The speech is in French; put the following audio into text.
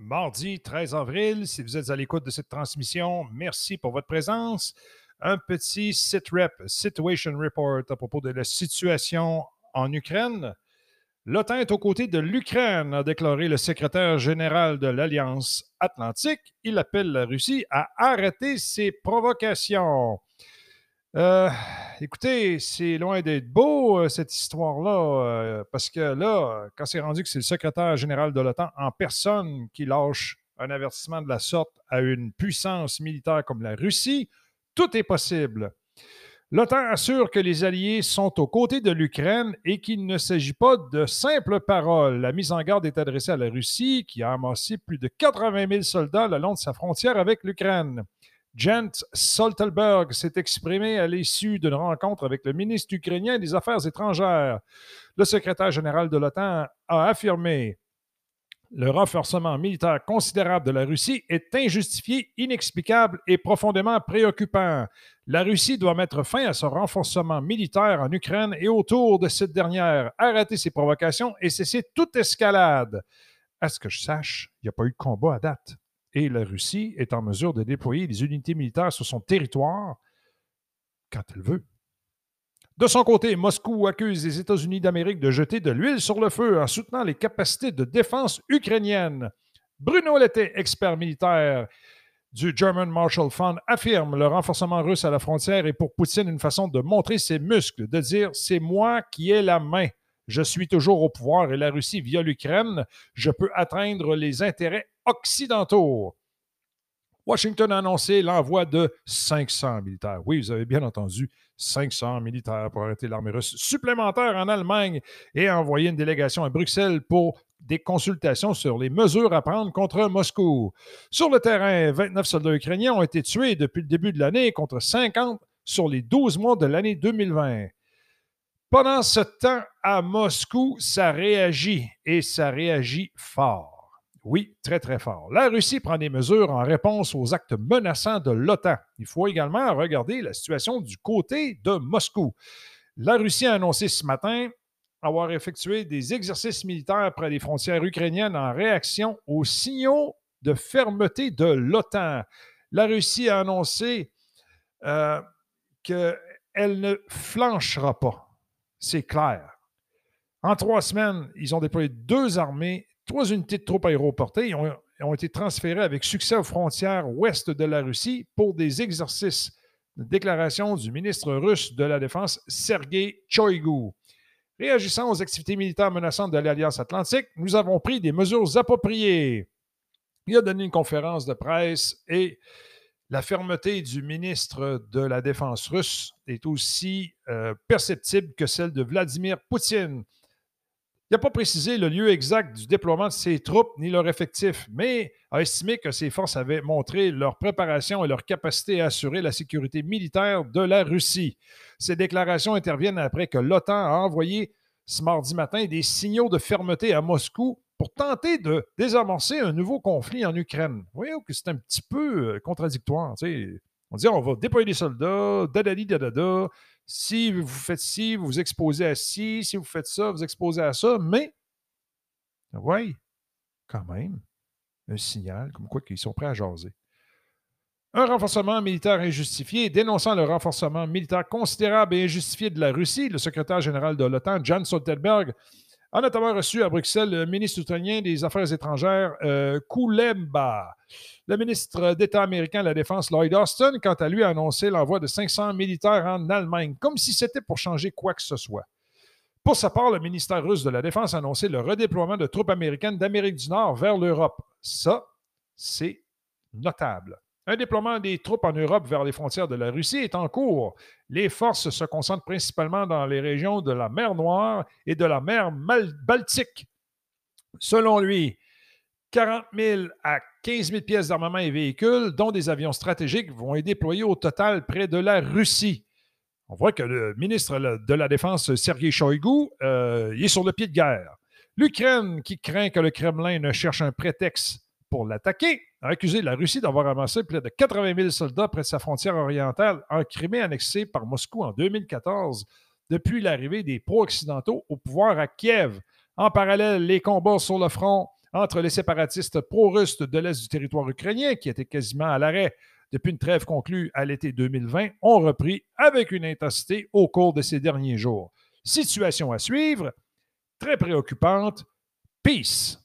mardi 13 avril. Si vous êtes à l'écoute de cette transmission, merci pour votre présence. Un petit sit-rep, Situation Report à propos de la situation en Ukraine. L'OTAN est aux côtés de l'Ukraine, a déclaré le secrétaire général de l'Alliance Atlantique. Il appelle la Russie à arrêter ses provocations. Euh, écoutez, c'est loin d'être beau, euh, cette histoire-là, euh, parce que là, quand c'est rendu que c'est le secrétaire général de l'OTAN en personne qui lâche un avertissement de la sorte à une puissance militaire comme la Russie, tout est possible. L'OTAN assure que les Alliés sont aux côtés de l'Ukraine et qu'il ne s'agit pas de simples paroles. La mise en garde est adressée à la Russie, qui a amassé plus de 80 000 soldats le long de sa frontière avec l'Ukraine. Jens Stoltenberg s'est exprimé à l'issue d'une rencontre avec le ministre ukrainien des Affaires étrangères. Le secrétaire général de l'OTAN a affirmé le renforcement militaire considérable de la Russie est injustifié, inexplicable et profondément préoccupant. La Russie doit mettre fin à son renforcement militaire en Ukraine et autour de cette dernière, arrêter ses provocations et cesser toute escalade. À ce que je sache, il n'y a pas eu de combat à date? Et la Russie est en mesure de déployer des unités militaires sur son territoire quand elle veut. De son côté, Moscou accuse les États-Unis d'Amérique de jeter de l'huile sur le feu en soutenant les capacités de défense ukrainiennes. Bruno Letté, expert militaire du German Marshall Fund, affirme le renforcement russe à la frontière est pour Poutine une façon de montrer ses muscles, de dire c'est moi qui ai la main. Je suis toujours au pouvoir et la Russie via l'Ukraine. Je peux atteindre les intérêts occidentaux. Washington a annoncé l'envoi de 500 militaires. Oui, vous avez bien entendu, 500 militaires pour arrêter l'armée russe supplémentaire en Allemagne et envoyer une délégation à Bruxelles pour des consultations sur les mesures à prendre contre Moscou. Sur le terrain, 29 soldats ukrainiens ont été tués depuis le début de l'année contre 50 sur les 12 mois de l'année 2020. Pendant ce temps, à Moscou, ça réagit et ça réagit fort. Oui, très, très fort. La Russie prend des mesures en réponse aux actes menaçants de l'OTAN. Il faut également regarder la situation du côté de Moscou. La Russie a annoncé ce matin avoir effectué des exercices militaires près des frontières ukrainiennes en réaction aux signaux de fermeté de l'OTAN. La Russie a annoncé euh, qu'elle ne flanchera pas. C'est clair. En trois semaines, ils ont déployé deux armées Trois unités de troupes aéroportées ont, ont été transférées avec succès aux frontières ouest de la Russie pour des exercices. Déclaration du ministre russe de la Défense, Sergei Choigu. Réagissant aux activités militaires menaçantes de l'Alliance atlantique, nous avons pris des mesures appropriées. Il a donné une conférence de presse et la fermeté du ministre de la Défense russe est aussi euh, perceptible que celle de Vladimir Poutine. Il n'a pas précisé le lieu exact du déploiement de ses troupes ni leur effectif, mais a estimé que ses forces avaient montré leur préparation et leur capacité à assurer la sécurité militaire de la Russie. Ces déclarations interviennent après que l'OTAN a envoyé ce mardi matin des signaux de fermeté à Moscou pour tenter de désamorcer un nouveau conflit en Ukraine. Voyez que c'est un petit peu euh, contradictoire. On dit on va déployer des soldats, dadadi dadada, si vous faites ci, vous vous exposez à ci. Si vous faites ça, vous exposez à ça. Mais, oui, quand même, un signal comme quoi qu'ils sont prêts à jaser. Un renforcement militaire injustifié. Dénonçant le renforcement militaire considérable et injustifié de la Russie, le secrétaire général de l'OTAN, Jan Stoltenberg, a notamment reçu à Bruxelles le ministre ukrainien des Affaires étrangères, euh, Koulemba. Le ministre d'État américain de la Défense, Lloyd Austin, quant à lui, a annoncé l'envoi de 500 militaires en Allemagne, comme si c'était pour changer quoi que ce soit. Pour sa part, le ministère russe de la Défense a annoncé le redéploiement de troupes américaines d'Amérique du Nord vers l'Europe. Ça, c'est notable. Un déploiement des troupes en Europe vers les frontières de la Russie est en cours. Les forces se concentrent principalement dans les régions de la mer Noire et de la mer Baltique. Selon lui, 40 000 à 15 000 pièces d'armement et véhicules, dont des avions stratégiques, vont être déployés au total près de la Russie. On voit que le ministre de la Défense, Sergei Shoigu, euh, est sur le pied de guerre. L'Ukraine, qui craint que le Kremlin ne cherche un prétexte pour l'attaquer, a accusé la Russie d'avoir amassé plus de 80 000 soldats près de sa frontière orientale en Crimée annexée par Moscou en 2014 depuis l'arrivée des pro-occidentaux au pouvoir à Kiev. En parallèle, les combats sur le front entre les séparatistes pro-russes de l'est du territoire ukrainien, qui étaient quasiment à l'arrêt depuis une trêve conclue à l'été 2020, ont repris avec une intensité au cours de ces derniers jours. Situation à suivre, très préoccupante. Peace.